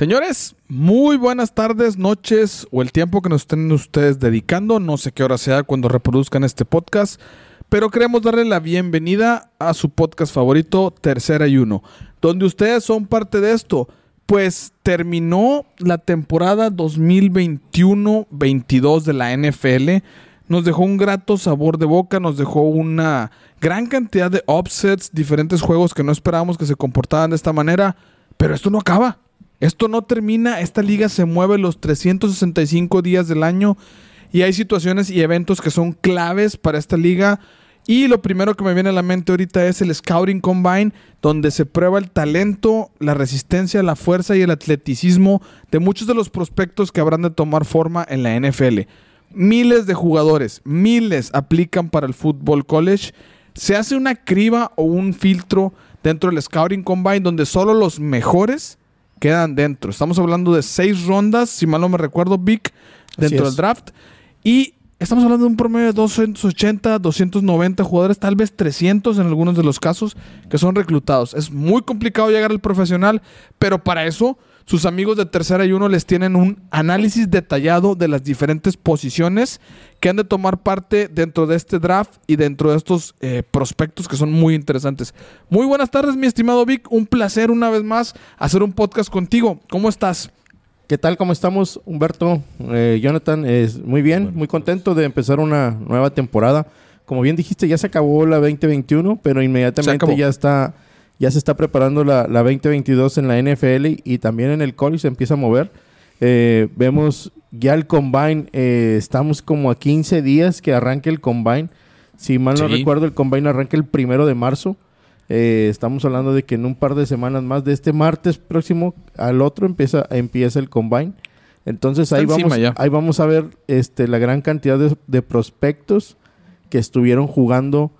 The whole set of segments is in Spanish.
Señores, muy buenas tardes, noches o el tiempo que nos estén ustedes dedicando. No sé qué hora sea cuando reproduzcan este podcast, pero queremos darle la bienvenida a su podcast favorito, Tercera y Uno, donde ustedes son parte de esto. Pues terminó la temporada 2021-22 de la NFL. Nos dejó un grato sabor de boca, nos dejó una gran cantidad de offsets, diferentes juegos que no esperábamos que se comportaran de esta manera, pero esto no acaba. Esto no termina, esta liga se mueve los 365 días del año y hay situaciones y eventos que son claves para esta liga. Y lo primero que me viene a la mente ahorita es el Scouting Combine, donde se prueba el talento, la resistencia, la fuerza y el atleticismo de muchos de los prospectos que habrán de tomar forma en la NFL. Miles de jugadores, miles aplican para el Football College. Se hace una criba o un filtro dentro del Scouting Combine donde solo los mejores quedan dentro. Estamos hablando de seis rondas, si mal no me recuerdo, Vic, dentro del draft. Y estamos hablando de un promedio de 280, 290 jugadores, tal vez 300 en algunos de los casos, que son reclutados. Es muy complicado llegar al profesional, pero para eso sus amigos de tercera y uno les tienen un análisis detallado de las diferentes posiciones que han de tomar parte dentro de este draft y dentro de estos eh, prospectos que son muy interesantes. Muy buenas tardes, mi estimado Vic. Un placer una vez más hacer un podcast contigo. ¿Cómo estás? ¿Qué tal? ¿Cómo estamos, Humberto? Eh, Jonathan, es muy bien, muy contento de empezar una nueva temporada. Como bien dijiste, ya se acabó la 2021, pero inmediatamente ya está ya se está preparando la, 2022 en la NFL y, también en el college se empieza a mover. Eh, vemos ya el combine, eh, estamos como a 15 días que arranque el combine. Si mal no recuerdo, el combine arranca el primero de marzo. Eh, estamos hablando de que en un par de semanas más, de este martes próximo al otro, empieza, empieza el combine. Entonces ahí vamos, ahí vamos a ver este, la gran cantidad de, de prospectos que estuvieron jugando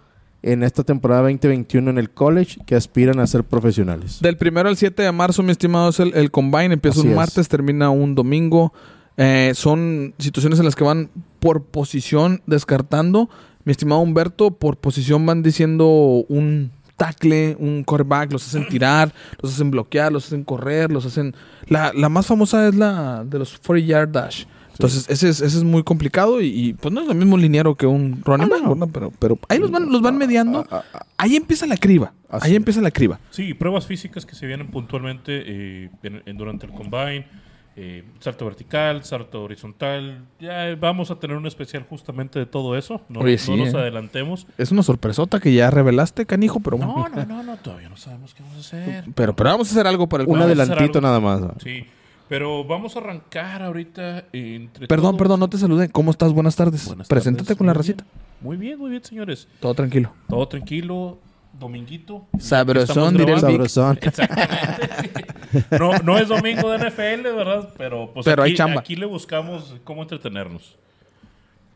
en esta temporada 2021 en el college que aspiran a ser profesionales. Del primero al 7 de marzo, mi estimado, es el, combine. Empieza un martes, termina un domingo. Eh, son situaciones en las que van por posición descartando. Mi estimado Humberto, por posición van diciendo un tackle, un quarterback, los hacen tirar, los hacen bloquear, los hacen correr, los hacen... La, la más famosa es la de los 40 yard dash. Entonces, ese es, ese es muy complicado y, pues no es lo mismo lineero que un running ah, back, Pero, pero ahí los van, los van ah, mediando. Ah, ahí empieza la criba. Ahí empieza la criba. Sí, pruebas físicas que se vienen puntualmente eh, durante el combine. Eh, salto vertical, salto horizontal. Ya vamos a tener un especial justamente de todo eso. No, nos eh. adelantemos. Es una sorpresota que ya revelaste, canijo, pero No, no, no, no, todavía no sabemos qué vamos a hacer. Pero, pero vamos a hacer algo para el Un adelantito nada más. Sí. Pero vamos a arrancar ahorita entre Perdón, perdón, no te saludé. ¿Cómo estás? Buenas tardes. Preséntate con la racita. Muy bien, muy bien, señores. Todo tranquilo. Todo tranquilo. Dominguito. Sabrosón, diré Sabrosón. Exactamente. no, no es domingo de NFL, ¿verdad? Pero, pues Pero aquí, hay chamba. aquí le buscamos cómo entretenernos.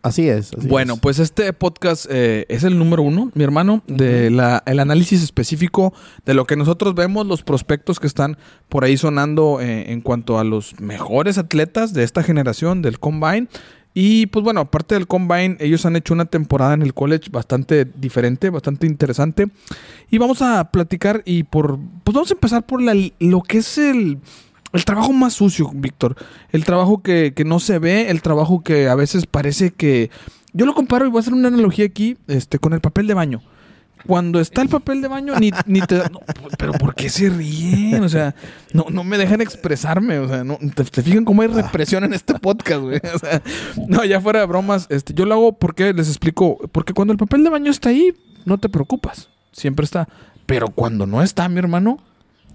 Así es. bueno, pues este podcast eh, es el número uno, mi hermano, de la, el análisis específico de lo que nosotros vemos, los prospectos que están por ahí sonando eh, en cuanto a los mejores atletas de esta generación del Combine. Y pues bueno, aparte del Combine, ellos han hecho una temporada en el college bastante diferente, bastante interesante. Y vamos a platicar y por... Pues vamos a empezar por la, lo que es el el trabajo más sucio, Víctor. El trabajo que, no se ve, el trabajo que a veces parece que... Yo lo comparo y voy a hacer una analogía aquí este, con el papel de baño. Cuando está el papel de baño, ni, ni te... pero ¿por qué se ríen? O sea, no, no me dejan expresarme. O sea, no, te, fijan cómo hay represión en este podcast, güey. O sea, no, ya fuera de bromas. Este, yo lo hago porque les explico. Porque cuando el papel de baño está ahí, no te preocupas. Siempre está. Pero cuando no está, mi hermano,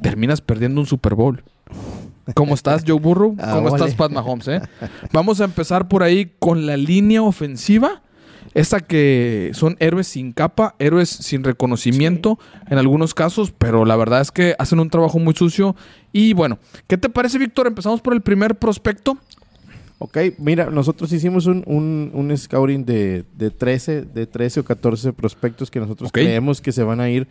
terminas perdiendo un Super Bowl. ¿Cómo estás, Joe Burrow? Ah, ¿Cómo estás, Pat Mahomes? Eh? Vamos a empezar por ahí con la línea ofensiva. Esa que son héroes sin capa, héroes sin reconocimiento en algunos casos, pero la verdad es que hacen un trabajo muy sucio. Y bueno, ¿qué te parece, Víctor? Empezamos por el primer prospecto. Ok, mira, nosotros hicimos un, un, scouting de, de, 13, de 13 o 14 prospectos que nosotros creemos que se van a ir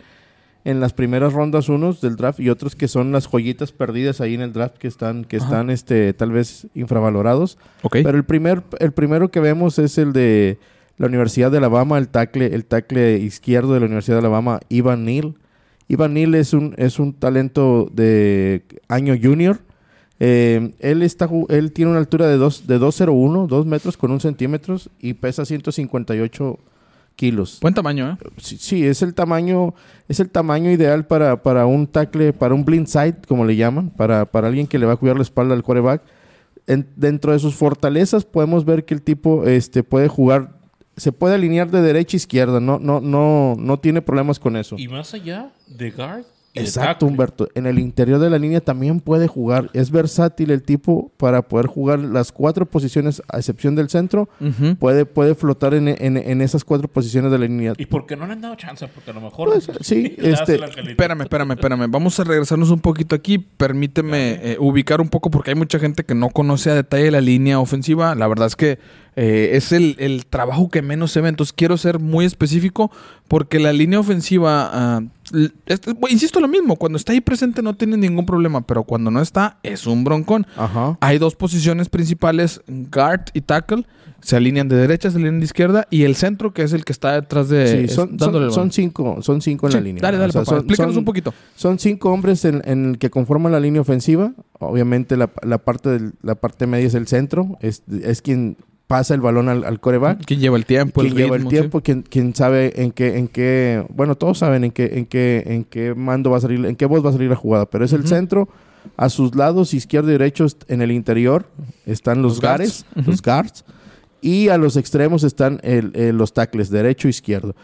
en las primeras rondas unos del draft y otros que son las joyitas perdidas ahí en el draft que están que están este tal vez infravalorados. Pero el primer el primero que vemos es el de la Universidad de Alabama, el tackle el tackle izquierdo de la Universidad de Alabama, Ivan Neal. Ivan Neal es un es un talento de año junior. Eh, él, está, él tiene una altura de, dos, de 2,01, 2 metros con un centímetros y pesa 158 kilos. Buen tamaño, ¿eh? Sí, es el tamaño, es el tamaño ideal para, para un tackle, para un blind side, como le llaman, para, para alguien que le va a cuidar la espalda al quarterback. dentro de sus fortalezas podemos ver que el tipo este, puede jugar se puede alinear de derecha a izquierda, no, no, no, no tiene problemas con eso. Y más allá de guard, Exacto, Humberto. En el interior de la línea también puede jugar. Es versátil el tipo para poder jugar las cuatro posiciones, a excepción del centro. puede, puede flotar en, en, esas cuatro posiciones de la línea. ¿Y por qué no le han dado chance? Porque a lo mejor... Pues, sí, este... Espérame, espérame, espérame. Vamos a regresarnos un poquito aquí. Permíteme eh, ubicar un poco porque hay mucha gente que no conoce a detalle la línea ofensiva. La verdad es que eh, es el, el, trabajo que menos se ve. Entonces quiero ser muy específico porque la línea ofensiva, ah, insisto lo mismo, cuando está ahí presente no tiene ningún problema, pero cuando no está es un broncón. Hay dos posiciones principales, guard y tackle. Se alinean de derecha, se alinean de izquierda y el centro que es el que está detrás de... Sí, son, son, cinco, son cinco en la línea. Dale, dale, explícanos un poquito. Son cinco hombres en, en, que conforman la línea ofensiva. Obviamente la, la parte, la parte media es el centro, es, es quien pasa el balón al, coreback. ¿Quién lleva el tiempo? ¿Quién lleva el tiempo? ¿Quién, sabe en qué, en qué, bueno, todos saben en qué, en qué, en qué mando va a salir, en qué voz va a salir la jugada, pero es el centro. A sus lados, izquierdo y derecho, en el interior, están los, gares, los guards, y a los extremos están los tackles, derecho e izquierdo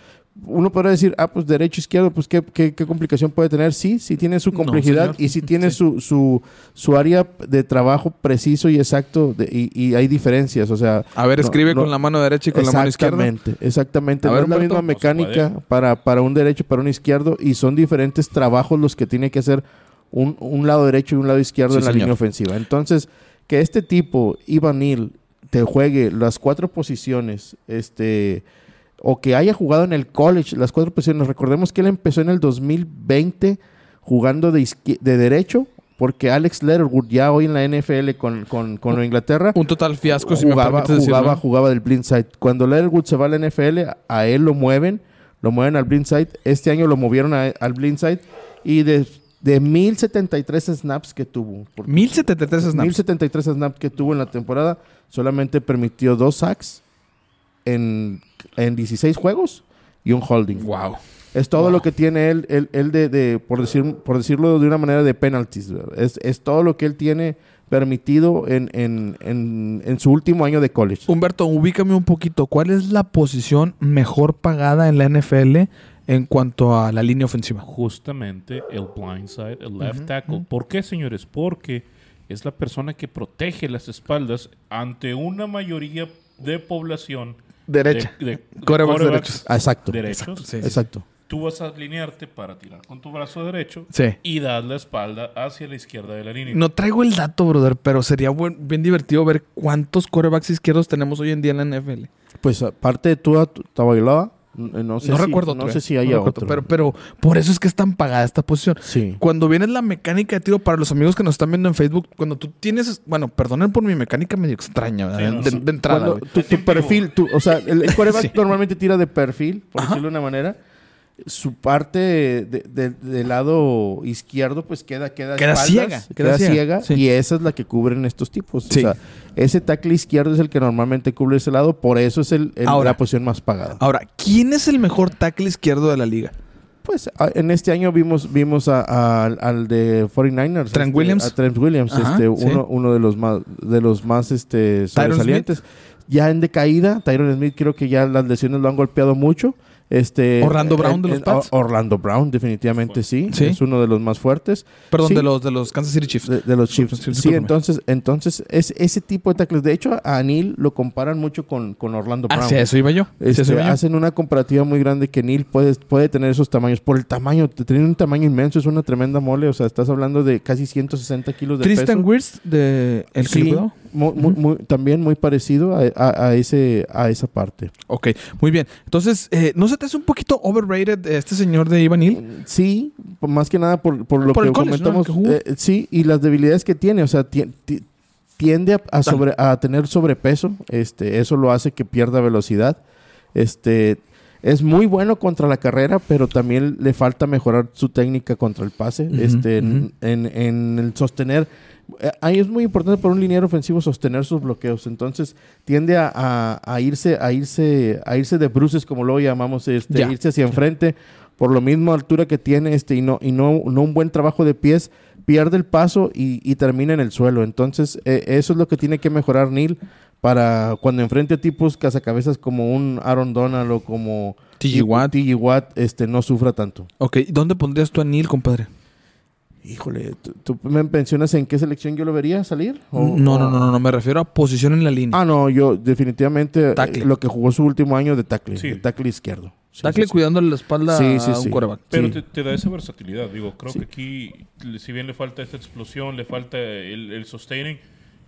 uno podrá decir, ah, pues derecho, izquierdo, pues qué, qué, complicación puede tener. Sí, sí tiene su complejidad y sí tiene Su, su, su, área de trabajo preciso y exacto y, hay diferencias, o sea... A ver, escribe con la mano derecha y con la mano izquierda. Exactamente, exactamente. No es la misma mecánica para, para un derecho y para un izquierdo y son diferentes trabajos los que tiene que hacer un, un lado derecho y un lado izquierdo en la línea ofensiva. Entonces, que este tipo, Ivan Neal, te juegue las cuatro posiciones, este o que haya jugado en el college las cuatro posiciones. Recordemos que él empezó en el 2020 jugando de, de derecho, porque Alex Letterwood ya hoy en la NFL con, con, con Inglaterra. Un total fiasco, jugaba, si jugaba, jugaba del blindside. Cuando Letterwood se va a la NFL, a él lo mueven, lo mueven al blindside. Este año lo movieron al blindside y de, de 1073 snaps que tuvo. 1073 snaps. 1073 snaps que tuvo en la temporada, solamente permitió dos sacks en en 16 juegos y un holding. Wow. Es todo lo que tiene él, él, de, por, decir, por decirlo de una manera, de penalties. Es, es todo lo que él tiene permitido en, en, en, su último año de college. Humberto, ubícame un poquito. ¿Cuál es la posición mejor pagada en la NFL en cuanto a la línea ofensiva? Justamente el blindside, el left tackle. ¿Por qué, señores? Porque es la persona que protege las espaldas ante una mayoría de población Derecha. De, derechos. Ah, exacto. Derechos. Exacto. Tú vas a alinearte para tirar con tu brazo derecho sí. y dar la espalda hacia la izquierda de la línea. No traigo el dato, brother, pero sería bien divertido ver cuántos corebacks izquierdos tenemos hoy en día en la NFL. Pues aparte de tú, Tabailaba, no, sé no si, recuerdo no sé si haya otro. Pero, pero por eso es que es tan pagada esta posición. Sí. Cuando viene la mecánica de tiro, para los amigos que nos están viendo en Facebook, cuando tú tienes, bueno, perdonen por mi mecánica medio extraña, de, entrada. tu, perfil, o sea, el, el normalmente tira de perfil, por decirlo de una manera su parte del lado izquierdo pues queda queda, queda ciega queda, ciega, y esa es la que cubren estos tipos. O sea ese tackle izquierdo es el que normalmente cubre ese lado por eso es el, la posición más pagada. ahora quién es el mejor tackle izquierdo de la liga pues en este año vimos vimos al de 49ers Trent este, Williams. a Trent Williams este uno, uno de los más de los más este sobresalientes. Ya en decaída Tyron Smith creo que ya las lesiones lo han golpeado mucho este, Orlando Brown de los Pats. Orlando Brown, definitivamente sí, Es uno de los más fuertes. Perdón, de los de los Kansas City Chiefs. De, los Chiefs. Sí, entonces, entonces es ese tipo de tackles. De hecho, a Neil lo comparan mucho con, con Orlando Brown. Hacia eso iba yo. Este, hacen una comparativa muy grande que Neil puede, puede tener esos tamaños. Por el tamaño, tiene un tamaño inmenso, es una tremenda mole. O sea, estás hablando de casi 160 kilos de Tristan Wirth de El sí, también muy parecido a, ese, a esa parte. Ok, muy bien. Entonces, eh, ¿no se te hace un poquito overrated este señor de Ivan Hill? Sí, más que nada por, lo que comentamos. Eh, sí, y las debilidades que tiene. O sea, tiende a, sobre, a tener sobrepeso. Este, eso lo hace que pierda velocidad. Este, es muy bueno contra la carrera, pero también le falta mejorar su técnica contra el pase, este, en, el sostener. Eh, ahí es muy importante para un liniero ofensivo sostener sus bloqueos. Entonces tiende a, irse, a irse, a irse de bruces, como lo llamamos, este, irse hacia enfrente por lo mismo altura que tiene este y no y no, no un buen trabajo de pies pierde el paso y, termina en el suelo entonces eh, eso es lo que tiene que mejorar Neil para cuando enfrente a tipos cazacabezas como un Aaron Donald o como T.G. Watt, este, no sufra tanto. Ok, ¿dónde pondrías tú a Neil, compadre? Híjole, ¿tú, me mencionas en qué selección yo lo vería salir? no, no, no, no, no, me refiero a posición en la línea. Ah, no, yo definitivamente eh, lo que jugó su último año de tackle, sí. tackle izquierdo. tackle cuidando la espalda a un quarterback. Pero te, da esa versatilidad, digo, creo que aquí, si bien le falta esta explosión, le falta el, sustaining,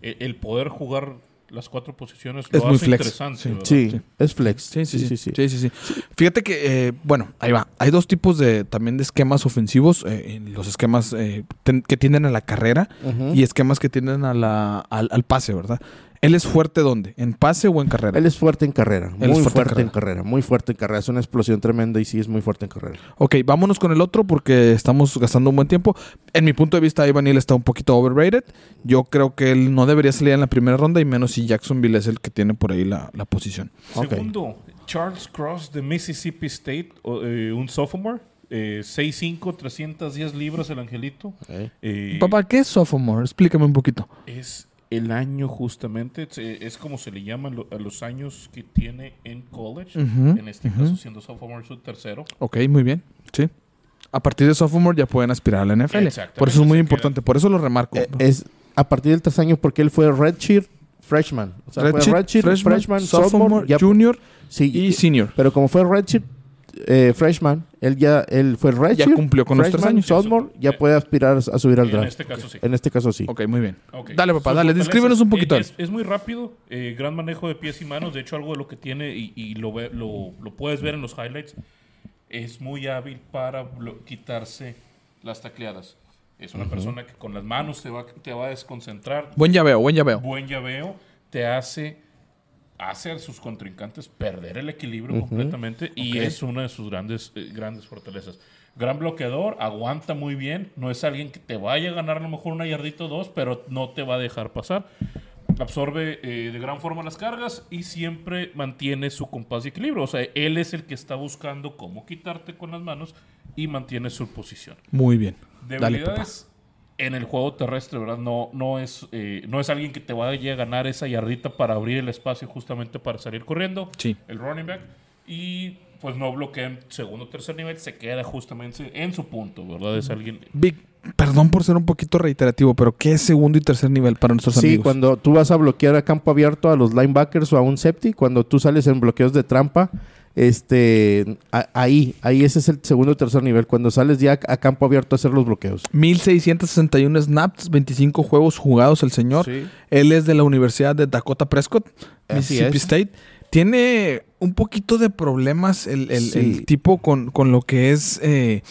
el poder jugar las cuatro posiciones lo es muy flex. interesante. Sí. es flex. Sí sí sí, sí sí Fíjate que, eh, bueno, ahí va. Hay dos tipos de también de esquemas ofensivos. Eh, los esquemas eh, que tienden a la carrera y esquemas que tienden a la, al pase, ¿verdad? ¿Él es fuerte dónde? ¿En pase o en carrera? Él es fuerte en carrera. muy fuerte, en, carrera. Muy fuerte en carrera. Es una explosión tremenda y sí es muy fuerte en carrera. Ok, vámonos con el otro porque estamos gastando un buen tiempo. En mi punto de vista, Ivan está un poquito overrated. Yo creo que él no debería salir en la primera ronda y menos si Jacksonville es el que tiene por ahí la, posición. Segundo, Charles Cross de Mississippi State, eh, un sophomore. Eh, 6'5", 310 libras el angelito. Eh, Papá, ¿qué es sophomore? Explícame un poquito. Es el año justamente, es como se le llama a los años que tiene en college, en este caso siendo sophomore su tercero. Ok, muy bien, sí. A partir de sophomore ya pueden aspirar a la NFL. Por eso es muy importante, por eso lo remarco. Eh, es a partir del tercer año porque él fue redshirt freshman. O sea, redshirt, freshman, sophomore, junior y senior. Pero como fue redshirt eh, freshman, él ya él fue redshirt. Ya cumplió con los tres años. Sophomore, ya puede aspirar a subir al draft. En este caso sí. En este caso sí. Ok, muy bien. Dale, papá, dale, descríbenos un poquito. Es, muy rápido, eh, gran manejo de pies y manos. De hecho, algo de lo que tiene, y, lo, lo, lo, puedes ver en los highlights, es muy hábil para quitarse las tacleadas. Es una persona que con las manos te va, te va a desconcentrar. Buen llaveo, buen llaveo. Buen llaveo. Te hace hace a sus contrincantes perder el equilibrio completamente y es una de sus grandes, eh, grandes fortalezas. Gran bloqueador, aguanta muy bien, no es alguien que te vaya a ganar a lo mejor una yardita o dos, pero no te va a dejar pasar. Absorbe eh, de gran forma las cargas y siempre mantiene su compás y equilibrio. O sea, él es el que está buscando cómo quitarte con las manos y mantiene su posición. Muy bien. Debilidades, en el juego terrestre, ¿verdad? No, no, es, eh, no es alguien que te vaya a ganar esa yardita para abrir el espacio justamente para salir corriendo. Sí. El running back. Y pues no bloquea en segundo o tercer nivel, se queda justamente en su punto, ¿verdad? Es alguien... Big, perdón por ser un poquito reiterativo, pero ¿qué es segundo y tercer nivel para nuestros amigos? Sí, cuando tú vas a bloquear a campo abierto a los linebackers o a un safety, cuando tú sales en bloqueos de trampa, este, ahí, ahí ese es el segundo o tercer nivel, cuando sales ya a campo abierto a hacer los bloqueos. 1661 snaps, 25 juegos jugados el señor. Él es de la Universidad de Dakota Prescott, Mississippi State. Tiene un poquito de problemas el, tipo con, lo que es, eh,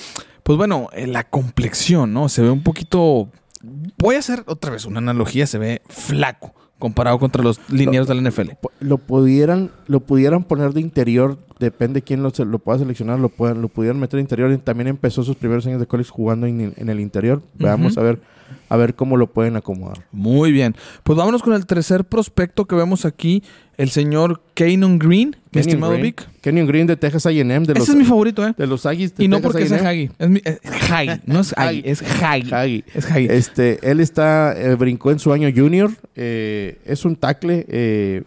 pues bueno, eh, la complexión, ¿no? Se ve un poquito... Voy a hacer otra vez una analogía, se ve flaco comparado contra los lineados del NFL. Lo pudieran, lo pudieran poner de interior, depende quién lo, lo pueda seleccionar, lo, puedan, lo pudieran meter de interior. También empezó sus primeros años de college jugando en, el interior. Veamos a ver a ver cómo lo pueden acomodar. Muy bien. Pues vámonos con el tercer prospecto que vemos aquí, el señor Kanon Green, mi estimado Green. Vic. Kanon Green de Texas A&M. Ese es mi favorito, ¿eh? De los Aggies de Y no porque sea Haggy. Es, mi, eh, no es Haggy, es Haggy. Es Haggy. Este, él está, eh, brincó en su año junior. Eh, es un tackle,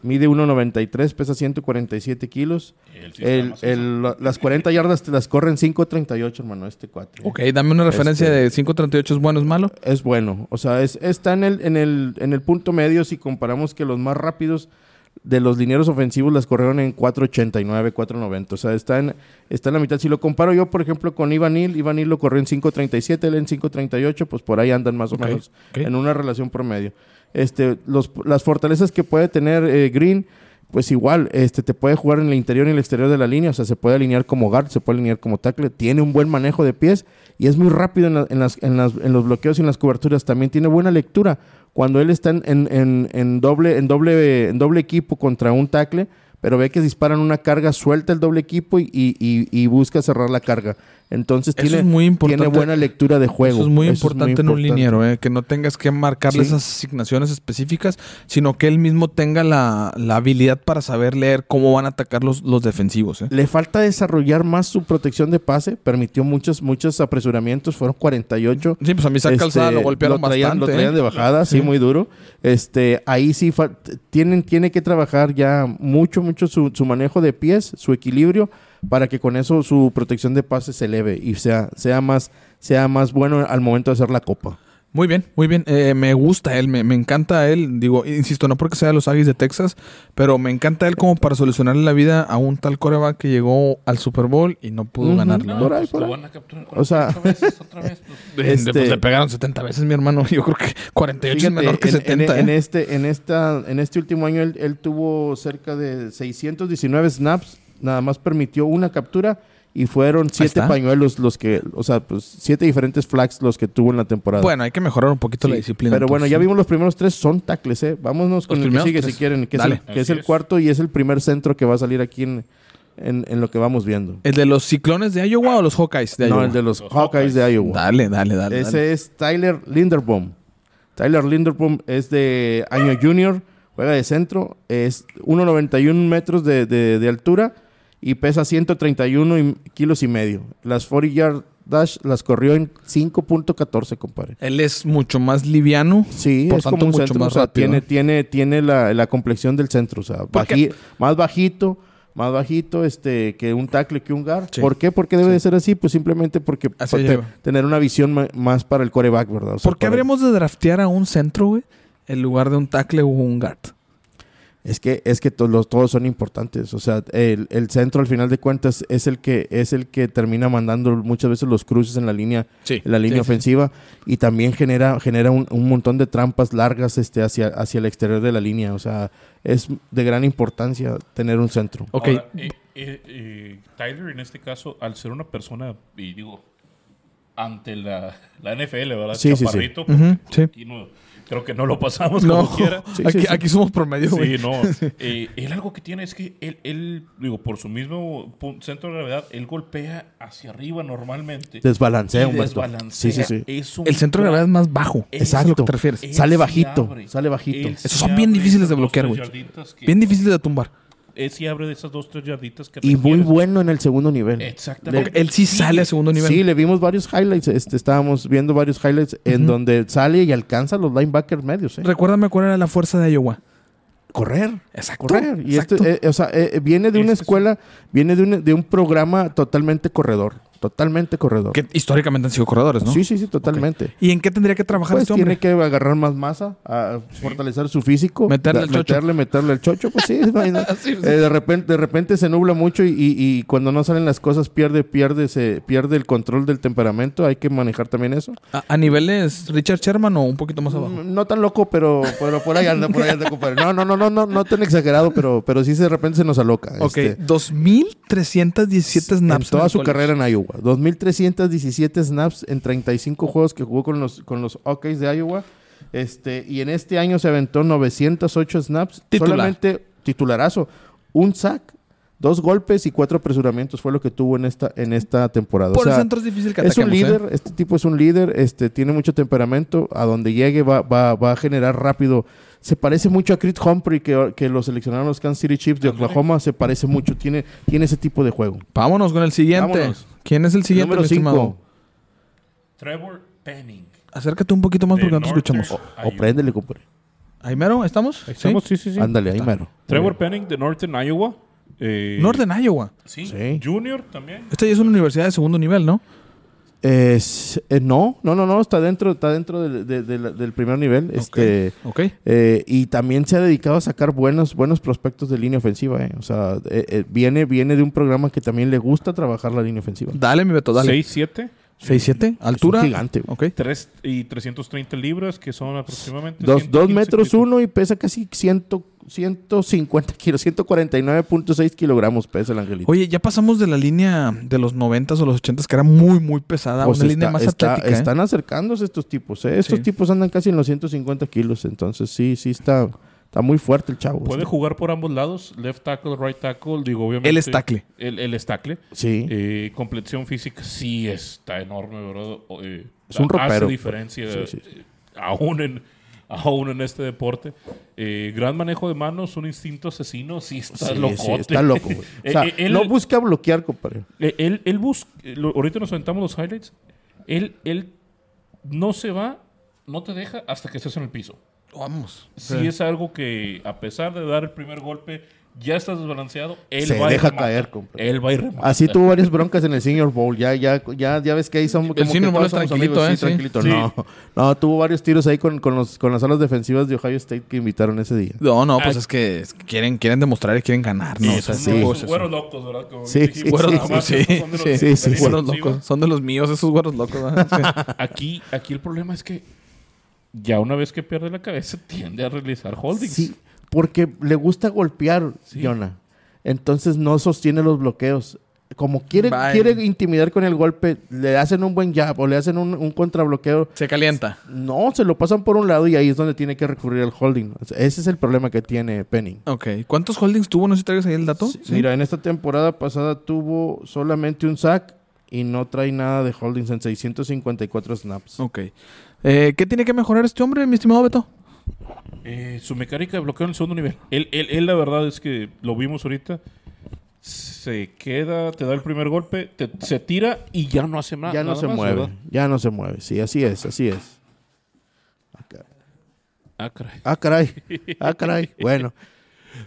mide 1.93, pesa 147 kilos. El, el, las 40 yardas te las corren 5.38, hermano, este 4. Ok, dame una referencia este, de 5.38, ¿es bueno o es malo? Es bueno. O sea, es, está en el, en, el, en el punto medio si comparamos que los más rápidos de los linieros ofensivos las corrieron en 4.89, 4.90. O sea, está en, está en la mitad. Si lo comparo yo, por ejemplo, con Ivanil, Ivanil lo corrió en 5.37, él en 5.38, pues por ahí andan más o menos en una relación promedio. Este, los, las fortalezas que puede tener eh, Green pues igual, este, te puede jugar en el interior y en el exterior de la línea, o sea, se puede alinear como guard, se puede alinear como tackle, tiene un buen manejo de pies y es muy rápido en, las, en, las, en los bloqueos y en las coberturas, también tiene buena lectura. Cuando él está en, en, en, doble, en, doble, en doble equipo contra un tackle, pero ve que disparan una carga, suelta el doble equipo y, y, busca cerrar la carga. Entonces tiene, tiene buena lectura de juego. Eso es muy, importante, en un liniero, ¿eh? que no tengas que marcarle esas asignaciones específicas, sino que él mismo tenga la, habilidad para saber leer cómo van a atacar los, los defensivos. ¿eh? Le falta desarrollar más su protección de pase, permitió muchos, muchos apresuramientos, fueron 48. Sí, pues a mí se calzada lo este, golpearon lo traían, bastante. Lo traían de bajada, sí, muy duro. Este, ahí sí tienen, tiene que trabajar ya mucho, mucho su, su manejo de pies, su equilibrio para que con eso su protección de pase se eleve y sea, sea, más, sea más bueno al momento de hacer la copa. Muy bien, muy bien. Eh, me gusta él, me, encanta él. Digo, insisto, no porque sea de los Aggies de Texas, pero me encanta él como para solucionarle la vida a un tal coreback que llegó al Super Bowl y no pudo ganarlo. por ahí, por ahí. o sea, veces, otra vez, pues. este, pues, le pegaron 70 veces, mi hermano. Yo creo que 48 es menor que 70. En, ¿eh? este, en, esta, en este último año él, él tuvo cerca de 619 snaps nada más permitió una captura y fueron siete pañuelos los que, o sea, pues siete diferentes flags los que tuvo en la temporada. Bueno, hay que mejorar un poquito la disciplina. Pero bueno, ya vimos los primeros tres, son tackles, ¿eh? Vámonos con el que sigue si quieren, que, es el, cuarto y es el primer centro que va a salir aquí en, en, lo que vamos viendo. ¿El de los ciclones de Iowa o los Hawkeyes de Iowa? No, el de los, Hawkeyes, de Iowa. Dale, dale, dale. Ese es Tyler Linderbaum. Tyler Linderbaum es de año junior, juega de centro, es 1,91 metros de, de altura y pesa 131 kilos y medio. Las 40 yard dash las corrió en 5.14, compadre. Él es mucho más liviano. Sí, es como un mucho centro, más o sea, tiene, tiene, tiene la, la, complexión del centro, o sea, más bajito, más bajito este que un tackle que un guard. ¿Por qué? Porque debe de ser así, pues simplemente porque tener una visión más para el coreback, ¿verdad? ¿Por qué habríamos de draftear a un centro, güey, en lugar de un tackle o un guard? Es que, es que todos son importantes. O sea, el, centro al final de cuentas es el que es el que termina mandando muchas veces los cruces en la línea, la línea ofensiva. Y también genera, genera un, montón de trampas largas este, hacia, hacia el exterior de la línea. O sea, es de gran importancia tener un centro. Ok. Eh, eh, eh, Tyler, en este caso, al ser una persona, y digo, ante la, la NFL, ¿verdad? Sí, sí, sí. Aquí no, Creo que no lo pasamos como quiera. aquí, somos promedio, Sí, no. Eh, él algo que tiene es que él, él, digo, por su mismo centro de gravedad, él golpea hacia arriba normalmente. Desbalancea un desbalancea. Sí, sí, sí. el centro de gravedad es más bajo. Exacto. ¿A te refieres? Sale bajito. sale bajito. Esos son bien difíciles de bloquear, güey. Bien difíciles de tumbar es y abre de esas dos, tres yarditas que Y muy bueno en el segundo nivel. Exactamente. él sí, sale a segundo nivel. Sí, le vimos varios highlights. Este, estábamos viendo varios highlights en donde sale y alcanza los linebackers medios. ¿eh? Recuérdame cuál era la fuerza de Iowa. Correr. Exacto. Correr. Y esto, eh, o sea, eh, viene de una este escuela, viene de un, de un programa totalmente corredor. Totalmente corredor. Que históricamente han sido corredores, ¿no? Sí, sí, sí, totalmente. ¿Y en qué tendría que trabajar pues este hombre? Tiene que agarrar más masa, a fortalecer su físico. Meterle el chocho. Meterle, meterle el chocho, pues sí. Eh, de, repente, de repente se nubla mucho y, cuando no salen las cosas pierde, pierde, se pierde el control del temperamento. Hay que manejar también eso. ¿A, niveles Richard Sherman o un poquito más abajo? Mm, no, tan loco, pero, pero por ahí anda, por ahí anda, compadre. No, no, no, no, no, no tan exagerado, pero, pero sí de repente se nos aloca. Ok, 2.317 este. snaps. En toda su carrera en Iowa. 2.300 217 snaps en 35 juegos que jugó con los, con los Hawkeyes de Iowa. Este, y en este año se aventó 908 snaps. Solamente titularazo. Un sack, dos golpes y cuatro apresuramientos fue lo que tuvo en esta, en esta temporada. Por el centro es difícil que Es un líder, ¿eh? este tipo es un líder, este, tiene mucho temperamento. A donde llegue va, va, va a generar rápido se parece mucho a Chris Humphrey que, que lo seleccionaron los Kansas City Chiefs de Oklahoma. Se parece mucho, tiene, tiene ese tipo de juego. Vámonos con el siguiente. ¿Quién es el siguiente? Número 5. Trevor Penning. Acércate un poquito más porque no te escuchamos. O, o préndele, compadre. ¿Aymero? ¿Estamos? ¿Estamos? Sí, sí, sí. Ándale, Aymero. Trevor Penning de Northern Iowa. Eh, Northern Iowa. Sí, sí. Junior también. Esta ya es una universidad de segundo nivel, ¿no? Es, eh, no, no, no, no, está dentro, está dentro del primer nivel. Este, eh, y también se ha dedicado a sacar buenos, buenos prospectos de línea ofensiva. Eh. O sea, viene, viene de un programa que también le gusta trabajar la línea ofensiva. Dale, mi Beto, dale. 6-7. 6'7", altura. gigante. Okay. 3 y 330 libras, que son aproximadamente. 2 metros 1 y pesa casi 100, 150 kilos, 149.6 kilogramos pesa el angelito. Oye, ya pasamos de la línea de los 90 o los 80 que era muy, muy pesada, pues una línea más atlética. ¿eh? Están acercándose estos tipos, ¿eh? Estos tipos andan casi en los 150 kilos, entonces sí, sí está Está muy fuerte el chavo. Puede jugar por ambos lados, left tackle, right tackle, digo, obviamente. El estacle. El, el estacle. Sí. Eh, complexión física sí está enorme, ¿verdad? Eh, es un ropero. Hace diferencia eh, aún, en, aún en este deporte. gran manejo de manos, un instinto asesino, sí está loco. Sí, está loco. o sea, él, no busca bloquear, compadre. Él, él busca, ahorita nos aventamos los highlights. Él, él no se va, no te deja hasta que estés en el piso. Vamos. Si es algo que, a pesar de dar el primer golpe, ya estás desbalanceado, él se va deja a caer, Él va a ir Así tuvo varias broncas en el Senior Bowl. Ya, ya, ya, ya ves que ahí son como el Senior Bowl es tranquilito, ¿eh? Sí, tranquilito. No, no, tuvo varios tiros ahí con, con, los, con las alas defensivas de Ohio State que invitaron ese día. No, no, pues es que quieren, quieren demostrar y quieren ganar, ¿no? o sea, sí. güeros locos, ¿verdad? Como sí, sí, güeros, sí, sí, sí, güeros locos. Son de los míos esos güeros locos. aquí, aquí el problema es que ya una vez que pierde la cabeza tiende a realizar holdings. Sí, porque le gusta golpear, sí. Entonces no sostiene los bloqueos. Como quiere, quiere intimidar con el golpe, le hacen un buen jab o le hacen un, contrabloqueo. Se calienta. No, se lo pasan por un lado y ahí es donde tiene que recurrir al holding. Ese es el problema que tiene Penning. Ok. ¿Cuántos holdings tuvo? No sé si traigas ahí el dato. Mira, en esta temporada pasada tuvo solamente un sack y no trae nada de holdings en 654 snaps. Ok. Eh, ¿Qué tiene que mejorar este hombre, mi estimado Beto? Eh, su mecánica de bloqueo en el segundo nivel. Él, él, la verdad es que lo vimos ahorita. Se queda, te da el primer golpe, se tira y ya no hace nada. Ya no se mueve. Ya no se mueve. Sí, así es, así es. Ah, caray. Ah, caray. Ah, caray. Bueno.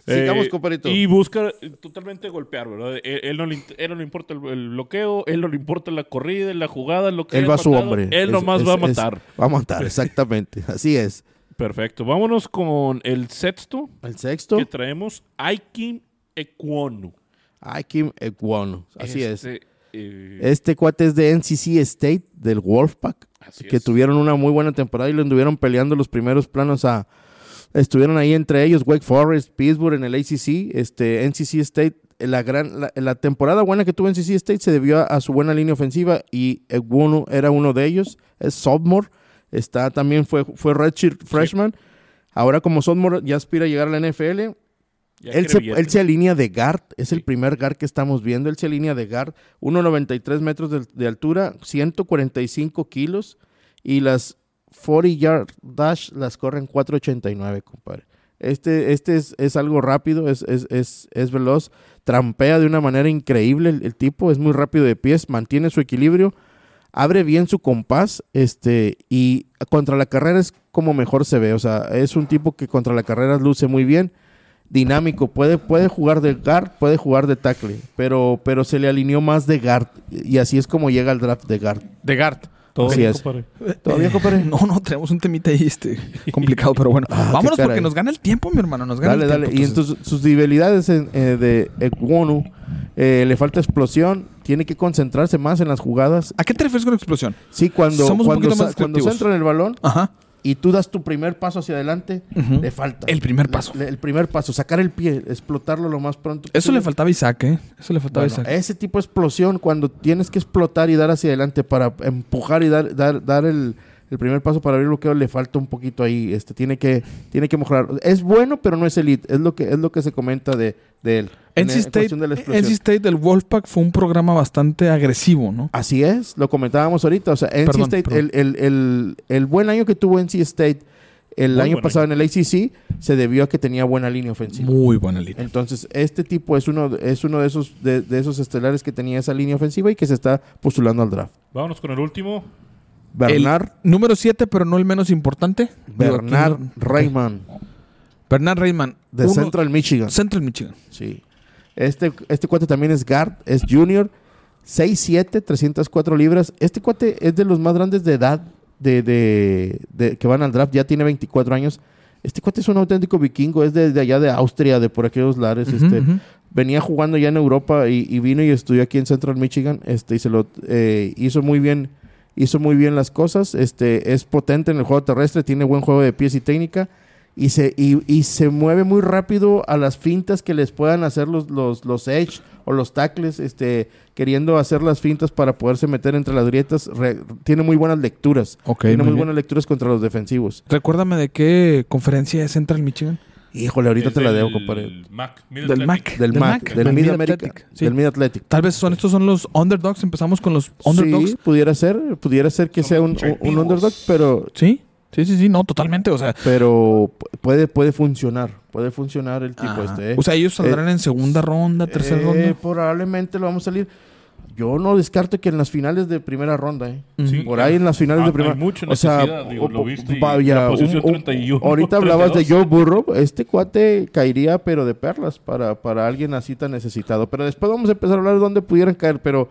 Sigamos, eh, Y busca totalmente golpear, ¿verdad? Él, no, le, él no, le, importa el, bloqueo, él no le importa la corrida, la jugada, lo que Él va a su hombre. Él nomás va a matar. va a matar, exactamente. Así es. Perfecto. Vámonos con el sexto. El sexto. Que traemos Aikim Ekwonu. Aikim Ekwonu. Así es. Este, eh, este cuate es de NCC State, del Wolfpack. que tuvieron una muy buena temporada y lo anduvieron peleando los primeros planos a, Estuvieron ahí entre ellos Wake Forest, Pittsburgh en el ACC, este, NCC State. La, gran, la, temporada buena que tuvo NCC State se debió a, su buena línea ofensiva y Egwonu era uno de ellos. Es sophomore. Está, también fue, fue redshirt freshman. Ahora como sophomore ya aspira a llegar a la NFL. Él se, él se, alinea de guard, es el primer guard que estamos viendo. Él se alinea de guard, 1,93 metros de, de, altura, 145 kilos. Y las 40 yard dash las corren 4.89, compadre. Este, este es, es algo rápido, es, es, es, veloz, trampea de una manera increíble el, tipo, es muy rápido de pies, mantiene su equilibrio, abre bien su compás, este, y contra la carrera es como mejor se ve, o sea, es un tipo que contra la carrera luce muy bien, dinámico, puede, puede jugar de guard, puede jugar de tackle, pero, pero se le alineó más de guard, y así es como llega el draft de guard. De guard. ¿Todavía, compadre? No, no, tenemos un temita ahí este, complicado, pero bueno. Ah, Vámonos porque nos gana el tiempo, mi hermano. Nos gana dale, el tiempo. Dale, Y entonces sus debilidades eh, de Ekwonu, eh, le falta explosión, tiene que concentrarse más en las jugadas. ¿A qué te refieres con explosión? Sí, cuando, cuando, cuando centra en el balón, Ajá y tú das tu primer paso hacia adelante, le falta. El primer paso. el primer paso, sacar el pie, explotarlo lo más pronto. Eso le faltaba a Isaac, ¿eh? Eso le faltaba a Isaac. Ese tipo de explosión, cuando tienes que explotar y dar hacia adelante para empujar y dar, dar, dar el, el primer paso para abrir el bloqueo le falta un poquito ahí. Este, tiene, que, tiene que mejorar. Es bueno, pero no es elite. Es lo que, es lo que se comenta de, de él. NC State, State del Wolfpack fue un programa bastante agresivo, ¿no? Así es, lo comentábamos ahorita. O sea, NC State, El, el, el, buen año que tuvo NC State el año pasado en el ACC se debió a que tenía buena línea ofensiva. Muy buena línea. Entonces, este tipo es uno, es uno de, esos, de, de esos estelares que tenía esa línea ofensiva y que se está postulando al draft. Vámonos con el último. Bernard. número 7, pero no el menos importante. Bernard Rayman. Bernard Rayman. De Central Michigan. Central Michigan. Sí. Este, este cuate también es guard, es junior. 6'7, 304 libras. Este cuate es de los más grandes de edad de, de, que van al draft. Ya tiene 24 años. Este cuate es un auténtico vikingo. Es de, allá de Austria, de por aquellos lares. este, Venía jugando ya en Europa y, vino y estudió aquí en Central Michigan. Este, y se lo eh, hizo muy bien hizo muy bien las cosas, este, es potente en el juego terrestre, tiene buen juego de pies y técnica y se, y, se mueve muy rápido a las fintas que les puedan hacer los, los, los edge o los tackles, este, queriendo hacer las fintas para poderse meter entre las grietas. tiene muy buenas lecturas. tiene muy, buenas lecturas contra los defensivos. Recuérdame de qué conferencia es Central Michigan. Híjole, ahorita te la debo, compadre. Del Mac. Del Mac. Del Mac. Del Mid Athletic. Del Mid Athletic. Tal vez son estos son los underdogs. Empezamos con los underdogs. Sí, pudiera ser. Pudiera ser que sea un, un underdog, pero... Sí. Sí, sí, sí, no, totalmente, o sea. Pero puede, puede funcionar, puede funcionar el tipo este. ¿eh? O sea, ellos saldrán eh, en segunda ronda, tercera eh, ronda. Probablemente lo vamos a salir. Yo no descarto que en las finales de primera ronda, ¿eh? Por ahí en las finales de ah, primera. ronda. o sea, lo viste vaya, ahorita hablabas de Joe Burrow, este cuate caería pero de perlas para, para alguien así tan necesitado. Pero después vamos a empezar a hablar de dónde pudieran caer, pero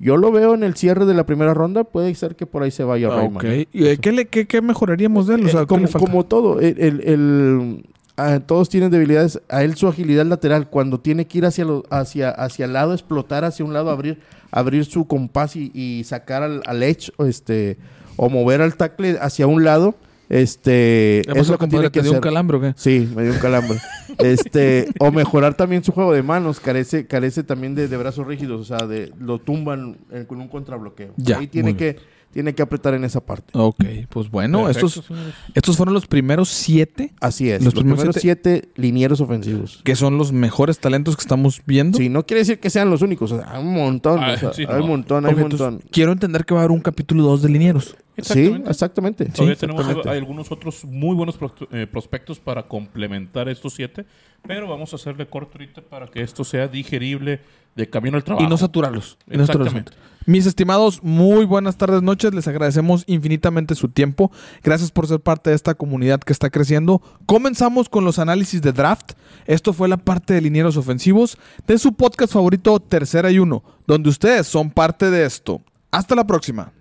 yo lo veo en el cierre de la primera ronda. Puede ser que por ahí se vaya ah, Okay. ¿Y qué, le, qué, mejoraríamos de él? O como, como, todo, el, ah, todos tienen debilidades. A él su agilidad lateral, cuando tiene que ir hacia, hacia, hacia el lado, explotar hacia un lado, abrir, abrir su compás y, sacar al, al edge, este, o mover al tackle hacia un lado este, es lo que tiene que dio un calambre o qué? Sí, me dio un calambre. este, o mejorar también su juego de manos, carece carece también de, brazos rígidos, o sea, de lo tumban con un contrabloqueo. Ya, Ahí tiene que tiene que apretar en esa parte. Ok, pues bueno, estos, estos fueron los primeros siete. Así es, los, primeros, siete, linieros ofensivos. Que son los mejores talentos que estamos viendo. Sí, no quiere decir que sean los únicos, hay un montón, hay un montón, hay un montón. Quiero entender que va a haber un capítulo 2 de linieros. Sí, exactamente. Todavía tenemos algunos otros muy buenos eh, prospectos para complementar estos siete, pero vamos a hacerle corto ahorita para que esto sea digerible de camino al trabajo. Y no saturarlos. Exactamente. Mis estimados, muy buenas tardes, noches. Les agradecemos infinitamente su tiempo. Gracias por ser parte de esta comunidad que está creciendo. Comenzamos con los análisis de draft. Esto fue la parte de linieros ofensivos de su podcast favorito Tercera y Uno, donde ustedes son parte de esto. Hasta la próxima.